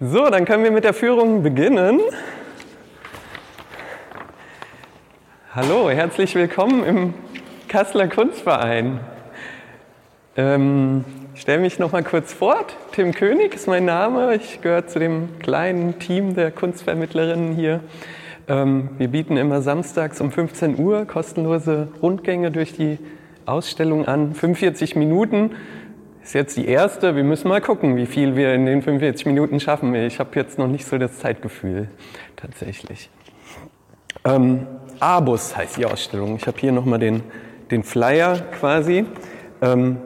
So, dann können wir mit der Führung beginnen. Hallo, herzlich willkommen im Kasseler Kunstverein. Ähm, ich stelle mich noch mal kurz vor. Tim König ist mein Name. Ich gehöre zu dem kleinen Team der Kunstvermittlerinnen hier. Ähm, wir bieten immer samstags um 15 Uhr kostenlose Rundgänge durch die Ausstellung an. 45 Minuten ist jetzt die erste. Wir müssen mal gucken, wie viel wir in den 45 Minuten schaffen. Ich habe jetzt noch nicht so das Zeitgefühl tatsächlich. Ähm, Abus heißt die Ausstellung. Ich habe hier nochmal den, den Flyer quasi. Ähm,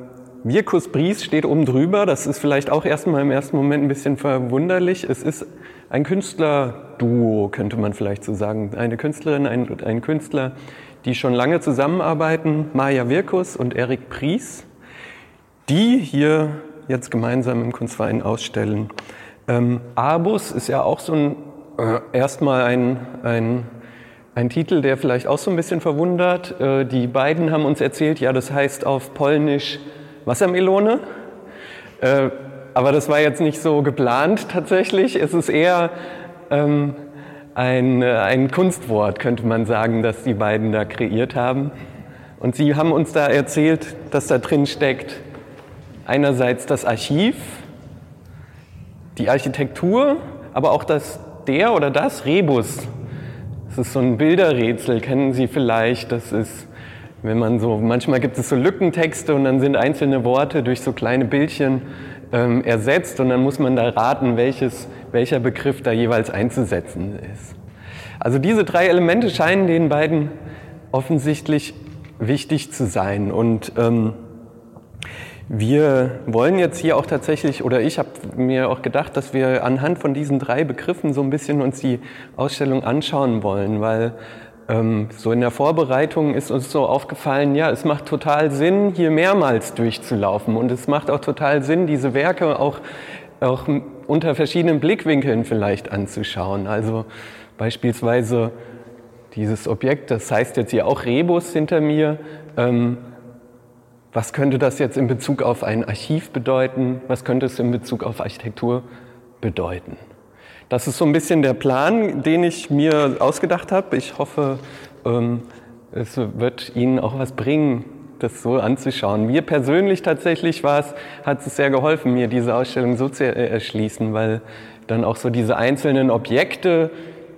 Virkus Bries steht oben drüber. Das ist vielleicht auch erstmal im ersten Moment ein bisschen verwunderlich. Es ist ein Künstlerduo, könnte man vielleicht so sagen. Eine Künstlerin, ein, ein Künstler, die schon lange zusammenarbeiten. Maja Virkus und Erik Pries die hier jetzt gemeinsam im Kunstverein ausstellen. Ähm, Abus ist ja auch so ein, äh, erstmal ein, ein, ein Titel, der vielleicht auch so ein bisschen verwundert. Äh, die beiden haben uns erzählt, ja, das heißt auf Polnisch Wassermelone. Äh, aber das war jetzt nicht so geplant tatsächlich. Es ist eher ähm, ein, äh, ein Kunstwort, könnte man sagen, das die beiden da kreiert haben. Und sie haben uns da erzählt, dass da drin steckt, einerseits das Archiv, die Architektur, aber auch das der oder das Rebus. Das ist so ein Bilderrätsel, kennen Sie vielleicht. Das ist, wenn man so, manchmal gibt es so Lückentexte und dann sind einzelne Worte durch so kleine Bildchen ähm, ersetzt und dann muss man da raten, welches, welcher Begriff da jeweils einzusetzen ist. Also diese drei Elemente scheinen den beiden offensichtlich wichtig zu sein und ähm, wir wollen jetzt hier auch tatsächlich, oder ich habe mir auch gedacht, dass wir anhand von diesen drei Begriffen so ein bisschen uns die Ausstellung anschauen wollen, weil ähm, so in der Vorbereitung ist uns so aufgefallen, ja, es macht total Sinn, hier mehrmals durchzulaufen und es macht auch total Sinn, diese Werke auch, auch unter verschiedenen Blickwinkeln vielleicht anzuschauen. Also beispielsweise dieses Objekt, das heißt jetzt hier auch Rebus hinter mir, ähm, was könnte das jetzt in Bezug auf ein Archiv bedeuten? Was könnte es in Bezug auf Architektur bedeuten? Das ist so ein bisschen der Plan, den ich mir ausgedacht habe. Ich hoffe, ähm, es wird Ihnen auch was bringen, das so anzuschauen. Mir persönlich tatsächlich war es, hat es sehr geholfen, mir diese Ausstellung so zu erschließen, weil dann auch so diese einzelnen Objekte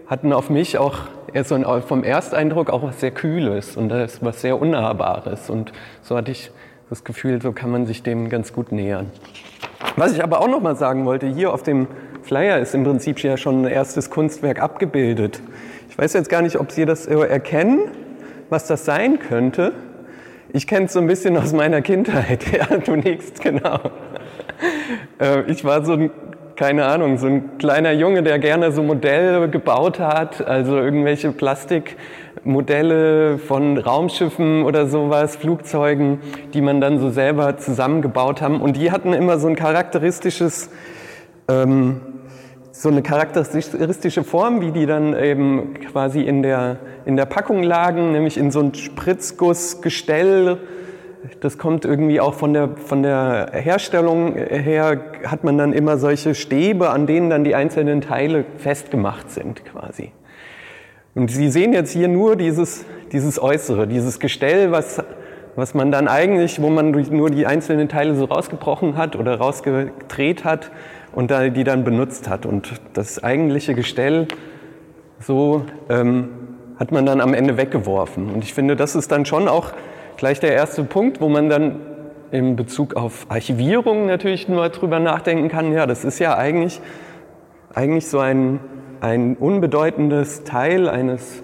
hatten auf mich auch so vom Ersteindruck auch was sehr Kühles und das was sehr Unnahbares. Und so hatte ich das Gefühl, so kann man sich dem ganz gut nähern. Was ich aber auch noch mal sagen wollte, hier auf dem Flyer ist im Prinzip ja schon ein erstes Kunstwerk abgebildet. Ich weiß jetzt gar nicht, ob Sie das erkennen, was das sein könnte. Ich kenne es so ein bisschen aus meiner Kindheit. Ja, du nickst, genau. Äh, ich war so ein keine Ahnung, so ein kleiner Junge, der gerne so Modelle gebaut hat, also irgendwelche Plastikmodelle von Raumschiffen oder sowas, Flugzeugen, die man dann so selber zusammengebaut haben. Und die hatten immer so ein charakteristisches, ähm, so eine charakteristische Form, wie die dann eben quasi in der, in der Packung lagen, nämlich in so ein Spritzgussgestell das kommt irgendwie auch von der, von der Herstellung her, hat man dann immer solche Stäbe, an denen dann die einzelnen Teile festgemacht sind quasi. Und Sie sehen jetzt hier nur dieses, dieses Äußere, dieses Gestell, was, was man dann eigentlich, wo man nur die einzelnen Teile so rausgebrochen hat oder rausgedreht hat und da, die dann benutzt hat. Und das eigentliche Gestell, so ähm, hat man dann am Ende weggeworfen. Und ich finde, das ist dann schon auch gleich der erste Punkt, wo man dann in Bezug auf Archivierung natürlich nur drüber nachdenken kann. Ja, das ist ja eigentlich, eigentlich so ein, ein unbedeutendes Teil eines,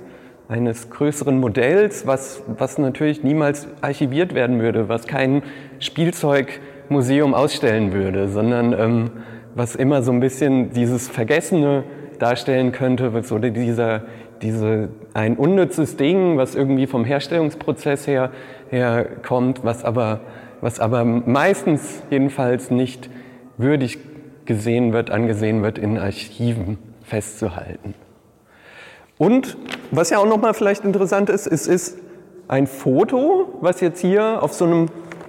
eines größeren Modells, was, was natürlich niemals archiviert werden würde, was kein Spielzeugmuseum ausstellen würde, sondern ähm, was immer so ein bisschen dieses Vergessene darstellen könnte, so dieser, diese, ein unnützes Ding, was irgendwie vom Herstellungsprozess her herkommt, was aber, was aber meistens jedenfalls nicht würdig gesehen wird, angesehen wird, in Archiven festzuhalten. Und was ja auch nochmal vielleicht interessant ist, es ist ein Foto, was jetzt hier auf so einem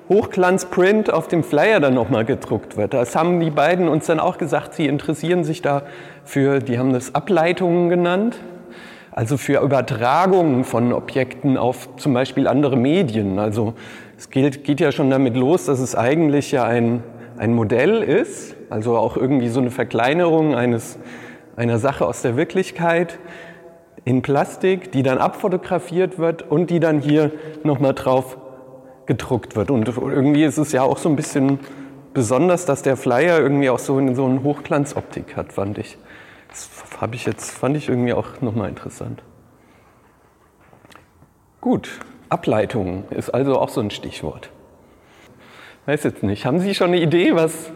Hochglanzprint auf dem Flyer dann nochmal gedruckt wird. Das haben die beiden uns dann auch gesagt, sie interessieren sich da für, die haben das Ableitungen genannt, also für Übertragungen von Objekten auf zum Beispiel andere Medien. Also es geht, geht ja schon damit los, dass es eigentlich ja ein, ein Modell ist, also auch irgendwie so eine Verkleinerung eines, einer Sache aus der Wirklichkeit in Plastik, die dann abfotografiert wird und die dann hier nochmal drauf gedruckt wird. Und irgendwie ist es ja auch so ein bisschen besonders, dass der Flyer irgendwie auch so, in, so eine Hochglanzoptik hat, fand ich. Habe ich jetzt, fand ich irgendwie auch nochmal interessant. Gut, Ableitung ist also auch so ein Stichwort. Weiß jetzt nicht, haben Sie schon eine Idee, was,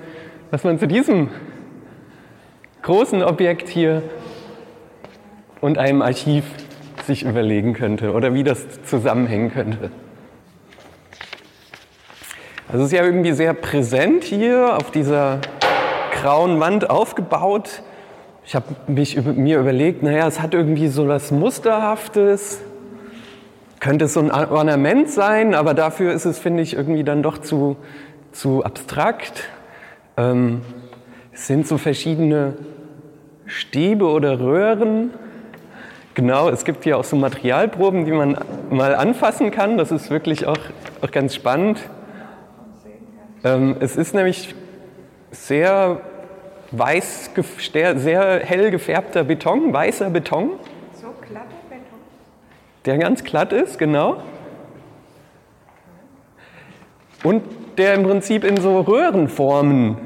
was man zu diesem großen Objekt hier und einem Archiv sich überlegen könnte oder wie das zusammenhängen könnte? Also es ist ja irgendwie sehr präsent hier auf dieser grauen Wand aufgebaut. Ich habe mich mir überlegt, naja, es hat irgendwie so was Musterhaftes. Könnte es so ein Ornament sein, aber dafür ist es, finde ich, irgendwie dann doch zu, zu abstrakt. Ähm, es sind so verschiedene Stäbe oder Röhren. Genau, es gibt hier auch so Materialproben, die man mal anfassen kann. Das ist wirklich auch, auch ganz spannend. Ähm, es ist nämlich sehr weiß, sehr hell gefärbter Beton, weißer Beton. So glatter Beton? Der ganz glatt ist, genau. Und der im Prinzip in so Röhrenformen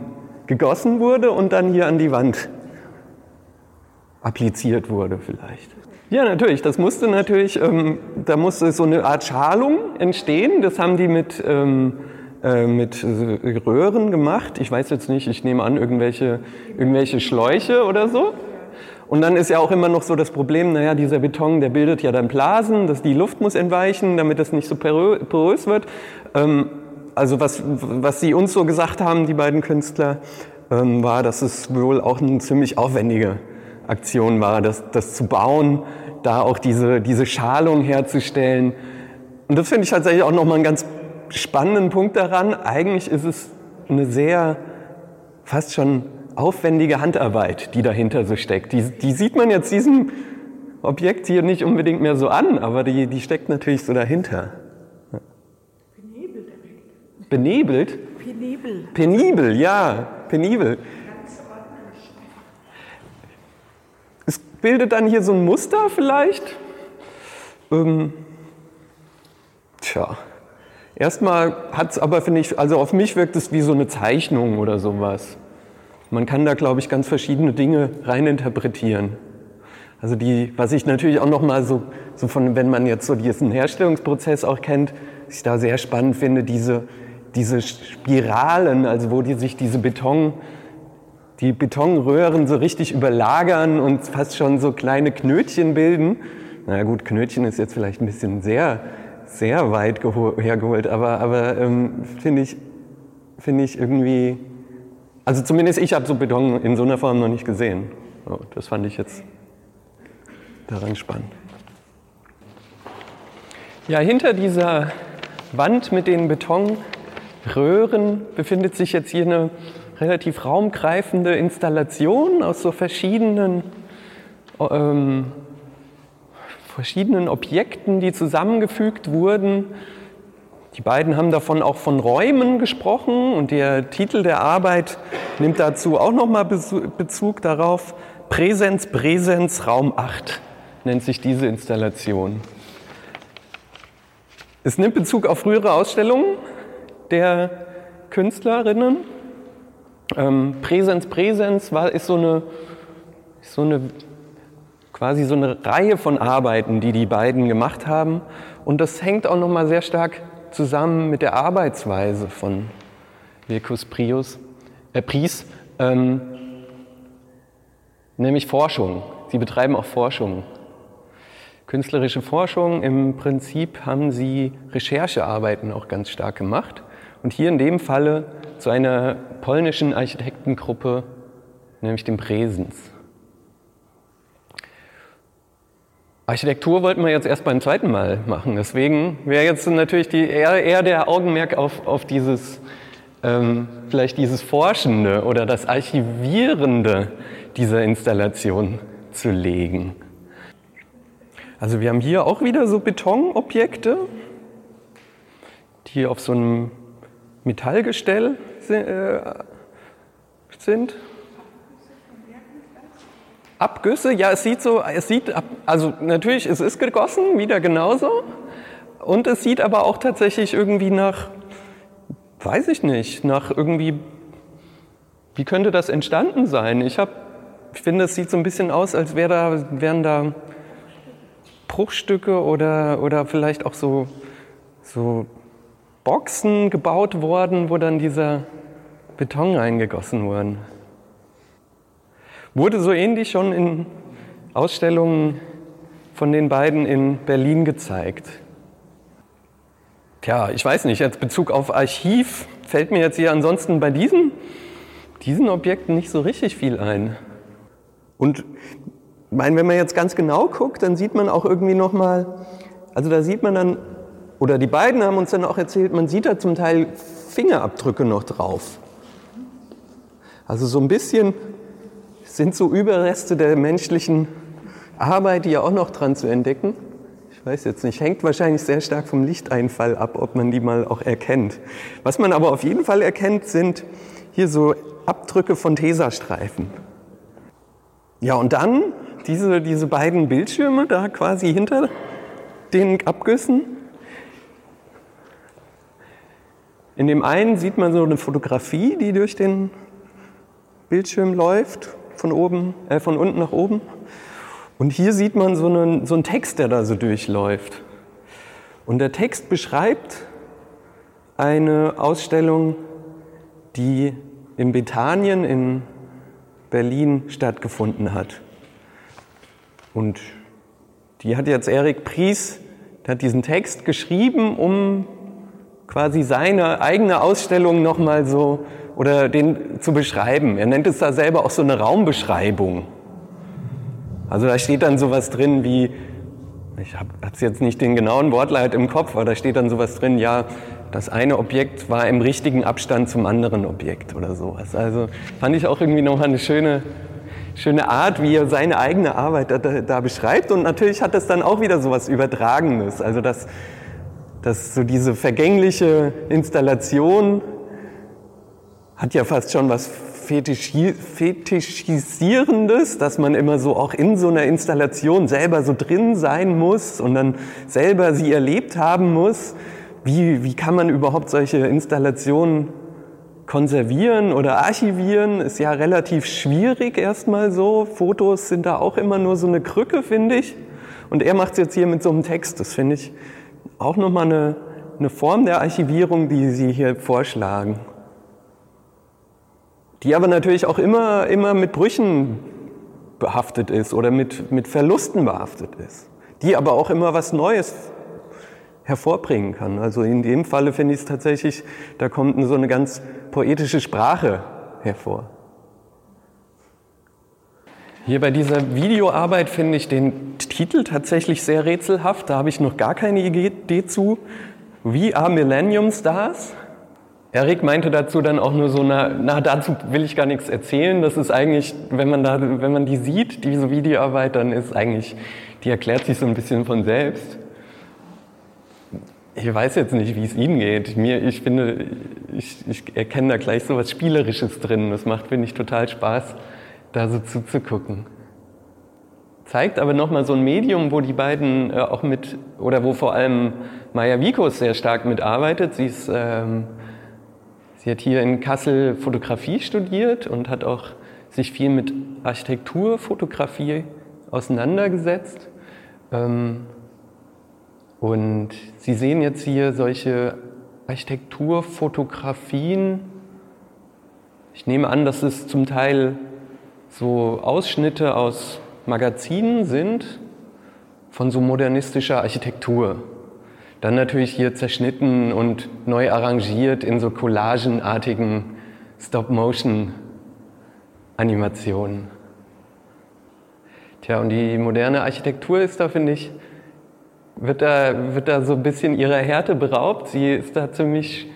gegossen wurde und dann hier an die Wand appliziert wurde vielleicht. Ja, natürlich, das musste natürlich, ähm, da musste so eine Art Schalung entstehen. Das haben die mit ähm, äh, mit Röhren gemacht. Ich weiß jetzt nicht, ich nehme an, irgendwelche, irgendwelche Schläuche oder so. Und dann ist ja auch immer noch so das Problem, naja, dieser Beton, der bildet ja dann Blasen, dass die Luft muss entweichen, damit es nicht so porös wird. Ähm, also was, was sie uns so gesagt haben, die beiden Künstler, ähm, war, dass es wohl auch eine ziemlich aufwendige Aktion war, das, das zu bauen, da auch diese, diese Schalung herzustellen. Und das finde ich tatsächlich auch nochmal ein ganz spannenden Punkt daran, eigentlich ist es eine sehr, fast schon aufwendige Handarbeit, die dahinter so steckt. Die, die sieht man jetzt diesem Objekt hier nicht unbedingt mehr so an, aber die, die steckt natürlich so dahinter. Benebelt. Benebelt? Penibel. Penibel, ja, penibel. Es bildet dann hier so ein Muster vielleicht. Ähm, tja. Erstmal hat es aber, finde ich, also auf mich wirkt es wie so eine Zeichnung oder sowas. Man kann da, glaube ich, ganz verschiedene Dinge reininterpretieren. Also die, was ich natürlich auch nochmal so, so von, wenn man jetzt so diesen Herstellungsprozess auch kennt, ich da sehr spannend finde, diese, diese Spiralen, also wo die sich diese Beton, die Betonröhren so richtig überlagern und fast schon so kleine Knötchen bilden. Na naja, gut, Knötchen ist jetzt vielleicht ein bisschen sehr sehr weit hergeholt, aber, aber ähm, finde ich, find ich irgendwie, also zumindest ich habe so Beton in so einer Form noch nicht gesehen. Oh, das fand ich jetzt daran spannend. Ja, hinter dieser Wand mit den Betonröhren befindet sich jetzt hier eine relativ raumgreifende Installation aus so verschiedenen ähm, verschiedenen Objekten, die zusammengefügt wurden. Die beiden haben davon auch von Räumen gesprochen und der Titel der Arbeit nimmt dazu auch nochmal Bezug darauf. Präsenz, Präsenz, Raum 8 nennt sich diese Installation. Es nimmt Bezug auf frühere Ausstellungen der Künstlerinnen. Ähm, Präsenz, Präsenz war, ist so eine, ist so eine quasi so eine Reihe von Arbeiten, die die beiden gemacht haben. Und das hängt auch nochmal sehr stark zusammen mit der Arbeitsweise von Virkus Prius, äh, Pries, ähm, nämlich Forschung. Sie betreiben auch Forschung. Künstlerische Forschung, im Prinzip haben sie Recherchearbeiten auch ganz stark gemacht. Und hier in dem Falle zu einer polnischen Architektengruppe, nämlich dem Presens. Architektur wollten wir jetzt erst beim zweiten Mal machen. Deswegen wäre jetzt natürlich die, eher, eher der Augenmerk auf, auf dieses, ähm, vielleicht dieses Forschende oder das Archivierende dieser Installation zu legen. Also wir haben hier auch wieder so Betonobjekte, die auf so einem Metallgestell äh, sind. Abgüsse, ja, es sieht so, es sieht, also natürlich, es ist gegossen, wieder genauso. Und es sieht aber auch tatsächlich irgendwie nach, weiß ich nicht, nach irgendwie, wie könnte das entstanden sein? Ich habe, ich finde, es sieht so ein bisschen aus, als wär da, wären da Bruchstücke oder, oder vielleicht auch so, so Boxen gebaut worden, wo dann dieser Beton eingegossen wurde. Wurde so ähnlich schon in Ausstellungen von den beiden in Berlin gezeigt. Tja, ich weiß nicht, als Bezug auf Archiv fällt mir jetzt hier ansonsten bei diesen, diesen Objekten nicht so richtig viel ein. Und meine, wenn man jetzt ganz genau guckt, dann sieht man auch irgendwie nochmal, also da sieht man dann, oder die beiden haben uns dann auch erzählt, man sieht da zum Teil Fingerabdrücke noch drauf. Also so ein bisschen sind so Überreste der menschlichen Arbeit, ja auch noch dran zu entdecken. Ich weiß jetzt nicht, hängt wahrscheinlich sehr stark vom Lichteinfall ab, ob man die mal auch erkennt. Was man aber auf jeden Fall erkennt, sind hier so Abdrücke von Tesastreifen. Ja, und dann diese, diese beiden Bildschirme da quasi hinter den Abgüssen. In dem einen sieht man so eine Fotografie, die durch den Bildschirm läuft von, oben, äh, von unten nach oben. Und hier sieht man so einen, so einen Text, der da so durchläuft. Und der Text beschreibt eine Ausstellung, die in Bethanien in Berlin stattgefunden hat. Und die hat jetzt Erik Pries, der hat diesen Text geschrieben, um quasi seine eigene Ausstellung nochmal so oder den zu beschreiben. Er nennt es da selber auch so eine Raumbeschreibung. Also da steht dann sowas drin wie, ich habe jetzt nicht den genauen Wortleit im Kopf, aber da steht dann sowas drin, ja, das eine Objekt war im richtigen Abstand zum anderen Objekt oder sowas. Also fand ich auch irgendwie nochmal eine schöne, schöne Art, wie er seine eigene Arbeit da, da, beschreibt. Und natürlich hat das dann auch wieder sowas Übertragenes. Also dass, dass so diese vergängliche Installation hat ja fast schon was Fetischisierendes, dass man immer so auch in so einer Installation selber so drin sein muss und dann selber sie erlebt haben muss. Wie, wie kann man überhaupt solche Installationen konservieren oder archivieren? Ist ja relativ schwierig erstmal so. Fotos sind da auch immer nur so eine Krücke, finde ich. Und er macht es jetzt hier mit so einem Text. Das finde ich auch nochmal eine, eine Form der Archivierung, die Sie hier vorschlagen die aber natürlich auch immer, immer mit Brüchen behaftet ist oder mit, mit Verlusten behaftet ist, die aber auch immer was Neues hervorbringen kann. Also in dem Falle finde ich es tatsächlich, da kommt so eine ganz poetische Sprache hervor. Hier bei dieser Videoarbeit finde ich den Titel tatsächlich sehr rätselhaft. Da habe ich noch gar keine Idee zu. We are Millennium Stars. Erik meinte dazu dann auch nur so, na, na, dazu will ich gar nichts erzählen. Das ist eigentlich, wenn man, da, wenn man die sieht, diese Videoarbeit, dann ist eigentlich, die erklärt sich so ein bisschen von selbst. Ich weiß jetzt nicht, wie es Ihnen geht. Mir, ich finde, ich, ich erkenne da gleich so was Spielerisches drin. Das macht, finde ich, total Spaß, da so zuzugucken. Zeigt aber nochmal so ein Medium, wo die beiden äh, auch mit, oder wo vor allem Maya Vikos sehr stark mitarbeitet. Sie ist ähm, Sie hat hier in Kassel Fotografie studiert und hat auch sich viel mit Architekturfotografie auseinandergesetzt. Ähm, und Sie sehen jetzt hier solche Architekturfotografien. Ich nehme an, dass es zum Teil so Ausschnitte aus Magazinen sind von so modernistischer Architektur. Dann natürlich hier zerschnitten und neu arrangiert in so collagenartigen Stop-Motion-Animationen. Tja, und die moderne Architektur ist da, finde ich, wird da, wird da so ein bisschen ihrer Härte beraubt. Sie ist da ziemlich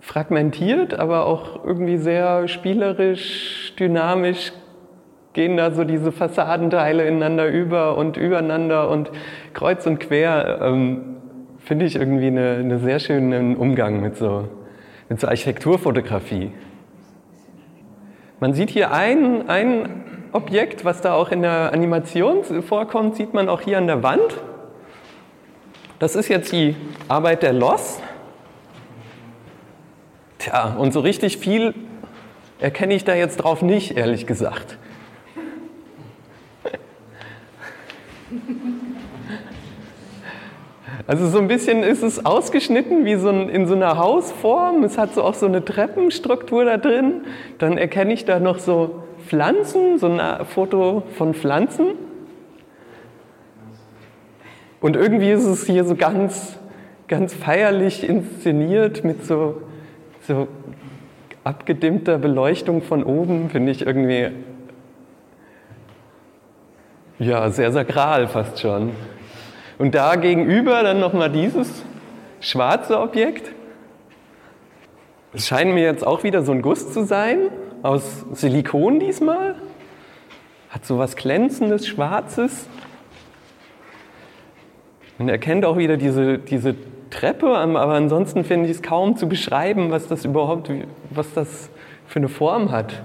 fragmentiert, aber auch irgendwie sehr spielerisch, dynamisch gehen da so diese Fassadenteile ineinander über und übereinander und kreuz und quer. Ähm, Finde ich irgendwie eine, eine, sehr schönen Umgang mit so, mit so Architekturfotografie. Man sieht hier ein, ein Objekt, was da auch in der Animation vorkommt, sieht man auch hier an der Wand. Das ist jetzt die Arbeit der Loss. Tja, und so richtig viel erkenne ich da jetzt drauf nicht, ehrlich gesagt. Also so ein bisschen ist es ausgeschnitten wie so ein, in so einer Hausform. Es hat so auch so eine Treppenstruktur da drin. Dann erkenne ich da noch so Pflanzen, so ein Foto von Pflanzen. Und irgendwie ist es hier so ganz, ganz feierlich inszeniert mit so so abgedimmter Beleuchtung von oben finde ich irgendwie ja sehr sakral fast schon. Und da gegenüber dann nochmal dieses schwarze Objekt. Es scheint mir jetzt auch wieder so ein Guss zu sein, aus Silikon diesmal. Hat so was glänzendes, schwarzes. Man erkennt auch wieder diese, diese Treppe, aber ansonsten finde ich es kaum zu beschreiben, was das überhaupt, was das für eine Form hat.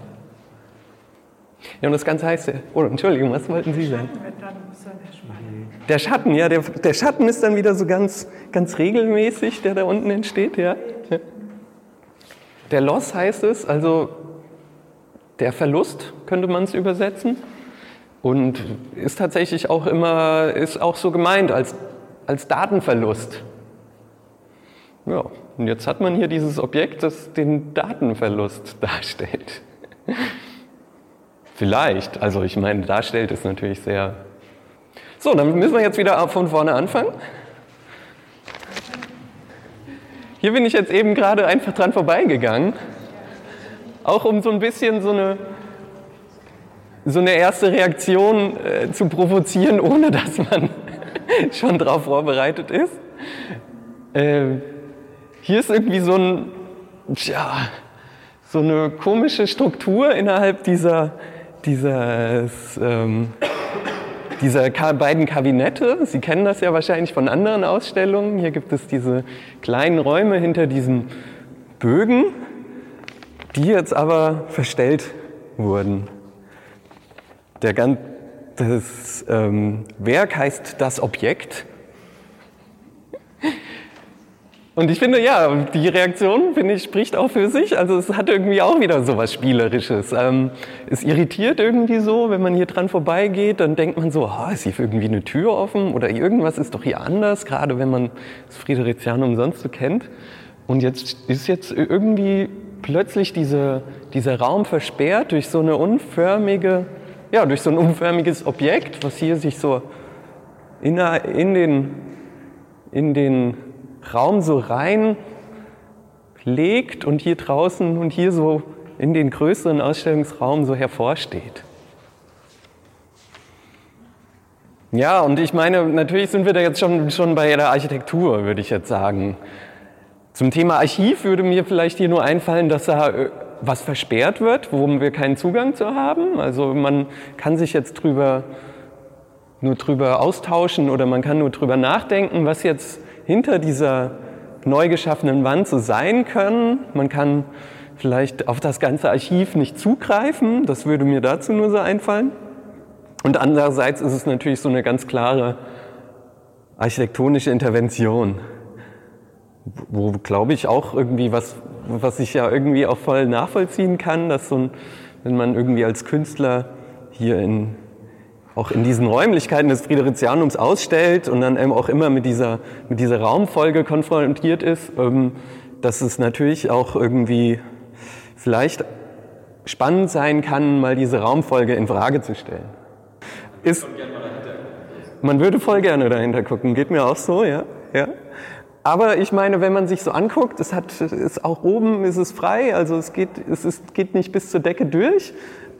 Ja, und das Ganze heißt, oh, Entschuldigung, was wollten Sie sagen? Der Schatten, ja, der, der Schatten ist dann wieder so ganz, ganz regelmäßig, der da unten entsteht, ja. Der Loss heißt es, also der Verlust könnte man es übersetzen und ist tatsächlich auch immer, ist auch so gemeint als, als Datenverlust. Ja, und jetzt hat man hier dieses Objekt, das den Datenverlust darstellt. Vielleicht, also ich meine, darstellt ist natürlich sehr. So, dann müssen wir jetzt wieder von vorne anfangen. Hier bin ich jetzt eben gerade einfach dran vorbeigegangen, auch um so ein bisschen so eine, so eine erste Reaktion äh, zu provozieren, ohne dass man schon darauf vorbereitet ist. Äh, hier ist irgendwie so, ein, tja, so eine komische Struktur innerhalb dieser, dieses, ähm, dieser beiden Kabinette. Sie kennen das ja wahrscheinlich von anderen Ausstellungen. Hier gibt es diese kleinen Räume hinter diesen Bögen, die jetzt aber verstellt wurden. Der das ähm, Werk heißt das Objekt und ich finde, ja, die Reaktion, finde ich, spricht auch für sich. Also es hat irgendwie auch wieder so was Spielerisches. Ähm, es irritiert irgendwie so, wenn man hier dran vorbeigeht, dann denkt man so, oh, ist hier irgendwie eine Tür offen oder irgendwas ist doch hier anders, gerade wenn man das Friederichianum sonst so kennt. Und jetzt ist jetzt irgendwie plötzlich diese, dieser Raum versperrt durch so eine unförmige, ja, durch so ein unförmiges Objekt, was hier sich so in, in den, in den Raum so rein legt und hier draußen und hier so in den größeren Ausstellungsraum so hervorsteht. Ja, und ich meine, natürlich sind wir da jetzt schon, schon bei der Architektur, würde ich jetzt sagen. Zum Thema Archiv würde mir vielleicht hier nur einfallen, dass da äh, was versperrt wird, wo wir keinen Zugang zu haben. Also man kann sich jetzt drüber, nur drüber austauschen oder man kann nur drüber nachdenken, was jetzt hinter dieser neu geschaffenen Wand so sein können. Man kann vielleicht auf das ganze Archiv nicht zugreifen, das würde mir dazu nur so einfallen. Und andererseits ist es natürlich so eine ganz klare architektonische Intervention, wo, glaube ich, auch irgendwie was, was ich ja irgendwie auch voll nachvollziehen kann, dass so ein, wenn man irgendwie als Künstler hier in auch in diesen Räumlichkeiten des Fridericianums ausstellt und dann eben auch immer mit dieser, mit dieser Raumfolge konfrontiert ist, ähm, dass es natürlich auch irgendwie vielleicht spannend sein kann, mal diese Raumfolge in Frage zu stellen. Ist, man würde voll gerne dahinter gucken, geht mir auch so, ja. ja. Aber ich meine, wenn man sich so anguckt, es hat, ist auch oben ist es frei, also es geht, es ist, geht nicht bis zur Decke durch.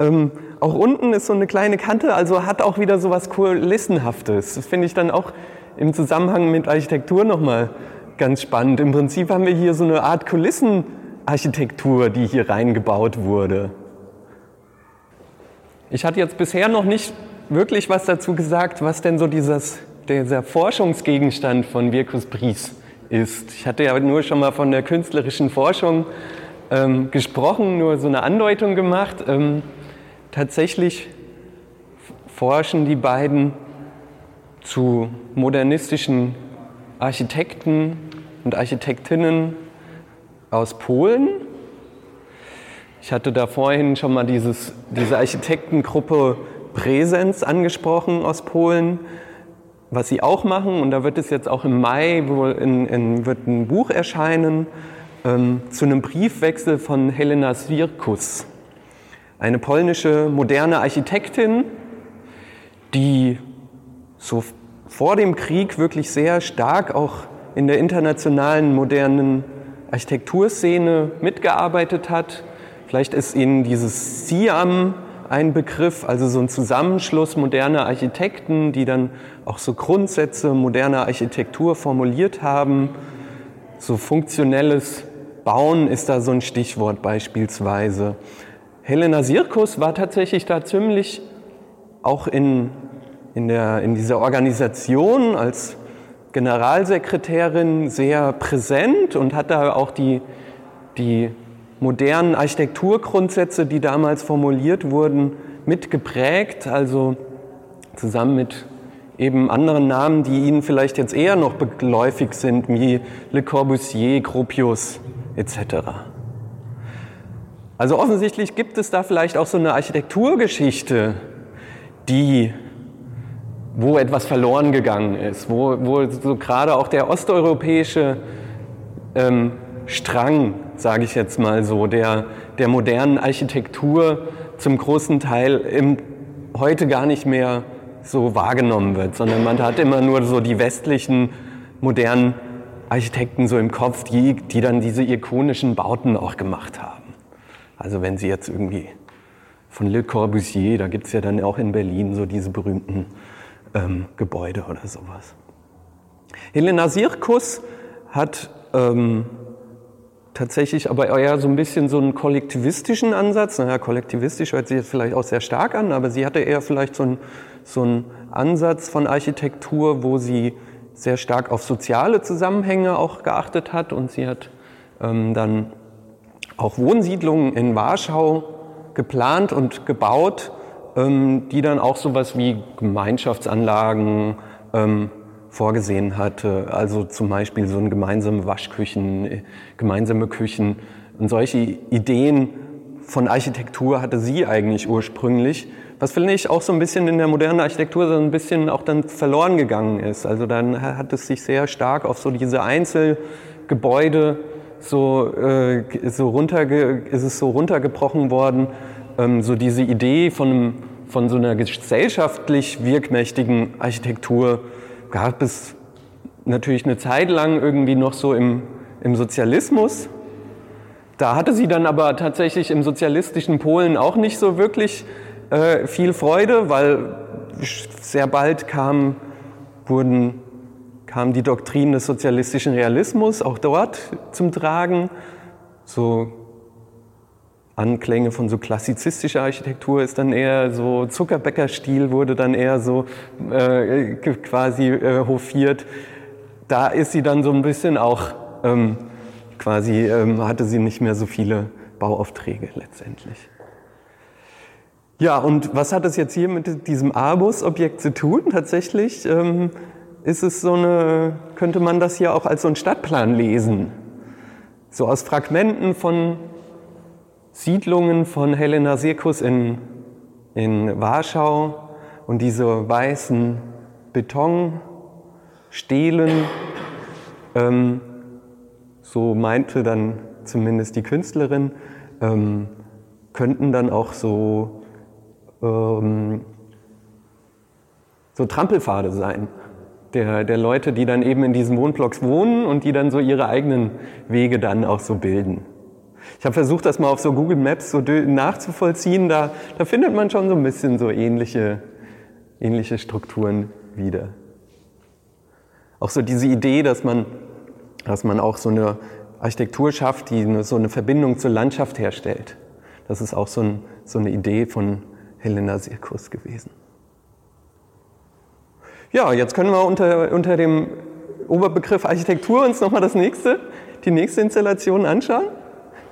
Ähm, auch unten ist so eine kleine Kante, also hat auch wieder so was Kulissenhaftes. Das finde ich dann auch im Zusammenhang mit Architektur nochmal ganz spannend. Im Prinzip haben wir hier so eine Art Kulissenarchitektur, die hier reingebaut wurde. Ich hatte jetzt bisher noch nicht wirklich was dazu gesagt, was denn so dieses, dieser Forschungsgegenstand von Virkus Bries ist. Ich hatte ja nur schon mal von der künstlerischen Forschung ähm, gesprochen, nur so eine Andeutung gemacht. Ähm, tatsächlich forschen die beiden zu modernistischen Architekten und Architektinnen aus Polen. Ich hatte da vorhin schon mal dieses, diese Architektengruppe Präsenz angesprochen aus Polen, was sie auch machen. Und da wird es jetzt auch im Mai wohl in, in, wird ein Buch erscheinen ähm, zu einem Briefwechsel von Helena Swirkus, eine polnische moderne Architektin, die so vor dem Krieg wirklich sehr stark auch in der internationalen modernen Architekturszene mitgearbeitet hat. Vielleicht ist Ihnen dieses SIAM ein Begriff, also so ein Zusammenschluss moderner Architekten, die dann auch so Grundsätze moderner Architektur formuliert haben. So funktionelles Bauen ist da so ein Stichwort beispielsweise. Helena Sirkus war tatsächlich da ziemlich auch in, in, der, in dieser Organisation als Generalsekretärin sehr präsent und hat da auch die, die modernen Architekturgrundsätze, die damals formuliert wurden, mitgeprägt, also zusammen mit eben anderen Namen, die Ihnen vielleicht jetzt eher noch geläufig sind, wie Le Corbusier, Gropius etc. Also offensichtlich gibt es da vielleicht auch so eine Architekturgeschichte, die, wo etwas verloren gegangen ist, wo, wo so gerade auch der osteuropäische ähm, Strang sage ich jetzt mal so, der, der modernen Architektur zum großen Teil im, heute gar nicht mehr so wahrgenommen wird, sondern man hat immer nur so die westlichen modernen Architekten so im Kopf, die, die dann diese ikonischen Bauten auch gemacht haben. Also wenn Sie jetzt irgendwie von Le Corbusier, da gibt es ja dann auch in Berlin so diese berühmten ähm, Gebäude oder sowas. Helena Sirkus hat ähm, tatsächlich aber eher so ein bisschen so einen kollektivistischen Ansatz. Naja, kollektivistisch hört sich jetzt vielleicht auch sehr stark an, aber sie hatte eher vielleicht so einen, so einen Ansatz von Architektur, wo sie sehr stark auf soziale Zusammenhänge auch geachtet hat und sie hat ähm, dann auch Wohnsiedlungen in Warschau geplant und gebaut, ähm, die dann auch sowas wie Gemeinschaftsanlagen, ähm, vorgesehen hatte. Also zum Beispiel so ein gemeinsame Waschküchen, gemeinsame Küchen. Und solche Ideen von Architektur hatte sie eigentlich ursprünglich. Was finde ich auch so ein bisschen in der modernen Architektur so ein bisschen auch dann verloren gegangen ist. Also dann hat es sich sehr stark auf so diese Einzelgebäude so, äh, so runterge ist es so runtergebrochen worden. Ähm, so diese Idee von, von so einer gesellschaftlich wirkmächtigen Architektur gab es natürlich eine Zeit lang irgendwie noch so im, im Sozialismus. Da hatte sie dann aber tatsächlich im sozialistischen Polen auch nicht so wirklich äh, viel Freude, weil sehr bald kam, wurden, kam die Doktrin des sozialistischen Realismus auch dort zum Tragen. So Anklänge von so klassizistischer Architektur ist dann eher so Zuckerbäcker-Stil wurde dann eher so äh, quasi äh, hofiert. Da ist sie dann so ein bisschen auch ähm, quasi ähm, hatte sie nicht mehr so viele Bauaufträge letztendlich. Ja, und was hat es jetzt hier mit diesem Abus-Objekt zu tun? Tatsächlich ähm, ist es so eine, könnte man das hier auch als so einen Stadtplan lesen. So aus Fragmenten von Siedlungen von Helena Sirkus in, in Warschau und diese weißen Betonstelen, ähm, so meinte dann zumindest die Künstlerin, ähm, könnten dann auch so, ähm, so Trampelpfade sein. Der, der Leute, die dann eben in diesen Wohnblocks wohnen und die dann so ihre eigenen Wege dann auch so bilden. Ich habe versucht, das mal auf so Google Maps so nachzuvollziehen. Da, da findet man schon so ein bisschen so ähnliche, ähnliche Strukturen wieder. Auch so diese Idee, dass man, dass man auch so eine Architektur schafft, die so eine Verbindung zur Landschaft herstellt. Das ist auch so, ein, so eine Idee von Helena Sirkus gewesen. Ja, jetzt können wir unter, unter dem Oberbegriff Architektur uns nochmal das nächste, die nächste Installation anschauen.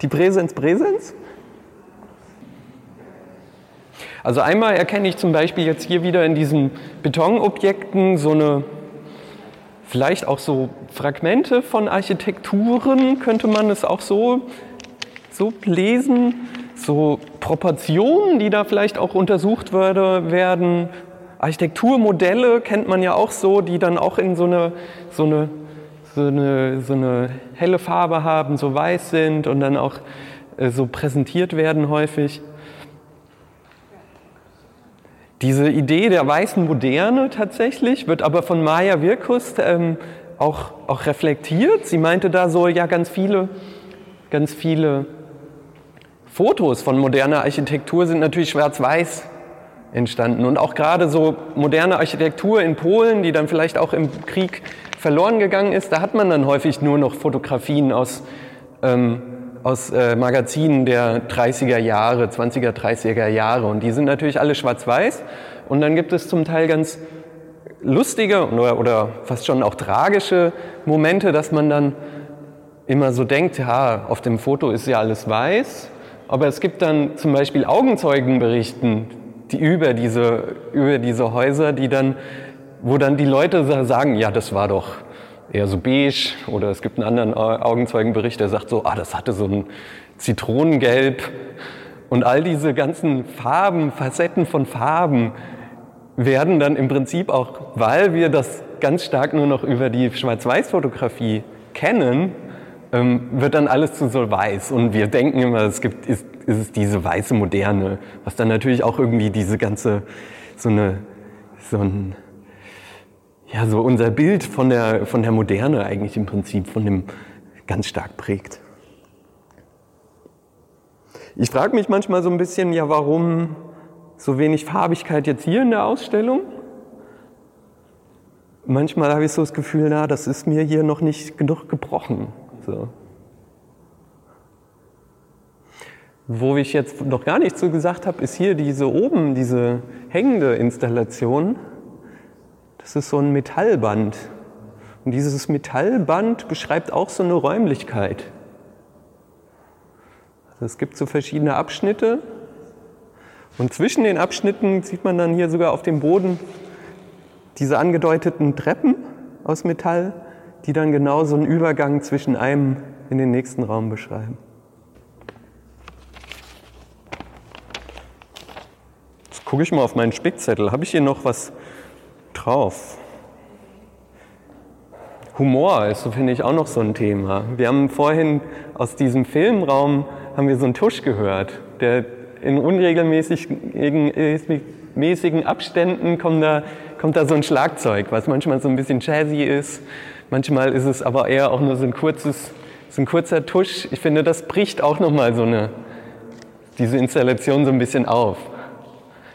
Die Präsenz Präsenz. Also einmal erkenne ich zum Beispiel jetzt hier wieder in diesen Betonobjekten so eine, vielleicht auch so Fragmente von Architekturen, könnte man es auch so, so lesen, so Proportionen, die da vielleicht auch untersucht würde, werden. Architekturmodelle kennt man ja auch so, die dann auch in so eine, so eine so eine, so eine helle Farbe haben, so weiß sind und dann auch äh, so präsentiert werden häufig. Diese Idee der weißen Moderne tatsächlich wird aber von Maya Wirkus ähm, auch, auch reflektiert. Sie meinte da so, ja, ganz viele, ganz viele Fotos von moderner Architektur sind natürlich schwarz-weiß entstanden. Und auch gerade so moderne Architektur in Polen, die dann vielleicht auch im Krieg verloren gegangen ist, da hat man dann häufig nur noch Fotografien aus, ähm, aus äh, Magazinen der 30er Jahre, 20er, 30er Jahre. Und die sind natürlich alle schwarz-weiß. Und dann gibt es zum Teil ganz lustige oder, oder fast schon auch tragische Momente, dass man dann immer so denkt, ja, auf dem Foto ist ja alles weiß. Aber es gibt dann zum Beispiel Augenzeugenberichten die über, diese, über diese Häuser, die dann wo dann die Leute sagen, ja, das war doch eher so beige oder es gibt einen anderen Augenzeugenbericht, der sagt so, ah, das hatte so ein Zitronengelb. Und all diese ganzen Farben, Facetten von Farben werden dann im Prinzip auch, weil wir das ganz stark nur noch über die Schwarz-Weiß-Fotografie kennen, ähm, wird dann alles zu so weiß. Und wir denken immer, es gibt, ist, ist es diese weiße Moderne, was dann natürlich auch irgendwie diese ganze, so eine, so ein, ja, so unser Bild von der, von der Moderne eigentlich im Prinzip, von dem ganz stark prägt. Ich frage mich manchmal so ein bisschen, ja, warum so wenig Farbigkeit jetzt hier in der Ausstellung? Manchmal habe ich so das Gefühl, na, das ist mir hier noch nicht genug gebrochen. So. Wo ich jetzt noch gar nichts so gesagt habe, ist hier diese oben, diese hängende Installation. Das ist so ein Metallband. Und dieses Metallband beschreibt auch so eine Räumlichkeit. Also es gibt so verschiedene Abschnitte. Und zwischen den Abschnitten sieht man dann hier sogar auf dem Boden diese angedeuteten Treppen aus Metall, die dann genau so einen Übergang zwischen einem in den nächsten Raum beschreiben. Gucke ich mal auf meinen Spickzettel. Habe ich hier noch was drauf. Humor ist, finde ich, auch noch so ein Thema. Wir haben vorhin aus diesem Filmraum haben wir so einen Tusch gehört, der in unregelmäßigen Abständen kommt da, kommt da so ein Schlagzeug, was manchmal so ein bisschen jazzy ist. Manchmal ist es aber eher auch nur so ein kurzes, so ein kurzer Tusch. Ich finde, das bricht auch nochmal so eine, diese Installation so ein bisschen auf,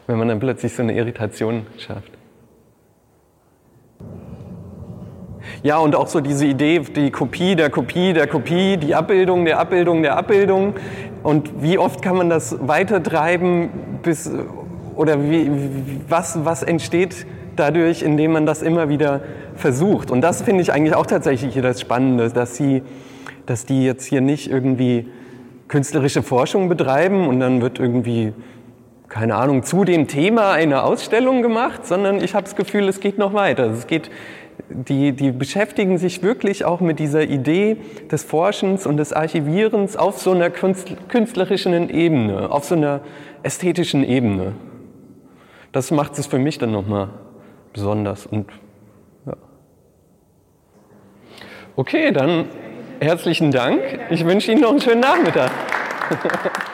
wenn man dann plötzlich so eine Irritation schafft. Ja, und auch so diese Idee, die Kopie der Kopie der Kopie, die Abbildung der Abbildung der Abbildung. Und wie oft kann man das weitertreiben bis, oder wie, was, was entsteht dadurch, indem man das immer wieder versucht. Und das finde ich eigentlich auch tatsächlich hier das Spannende, dass, sie, dass die jetzt hier nicht irgendwie künstlerische Forschung betreiben und dann wird irgendwie, keine Ahnung, zu dem Thema eine Ausstellung gemacht, sondern ich habe das Gefühl, es geht noch weiter. Es geht die, die beschäftigen sich wirklich auch mit dieser Idee des Forschens und des Archivierens auf so einer künstlerischen Ebene, auf so einer ästhetischen Ebene. Das macht es für mich dann nochmal besonders. Und, ja. Okay, dann herzlichen Dank. Ich wünsche Ihnen noch einen schönen Nachmittag.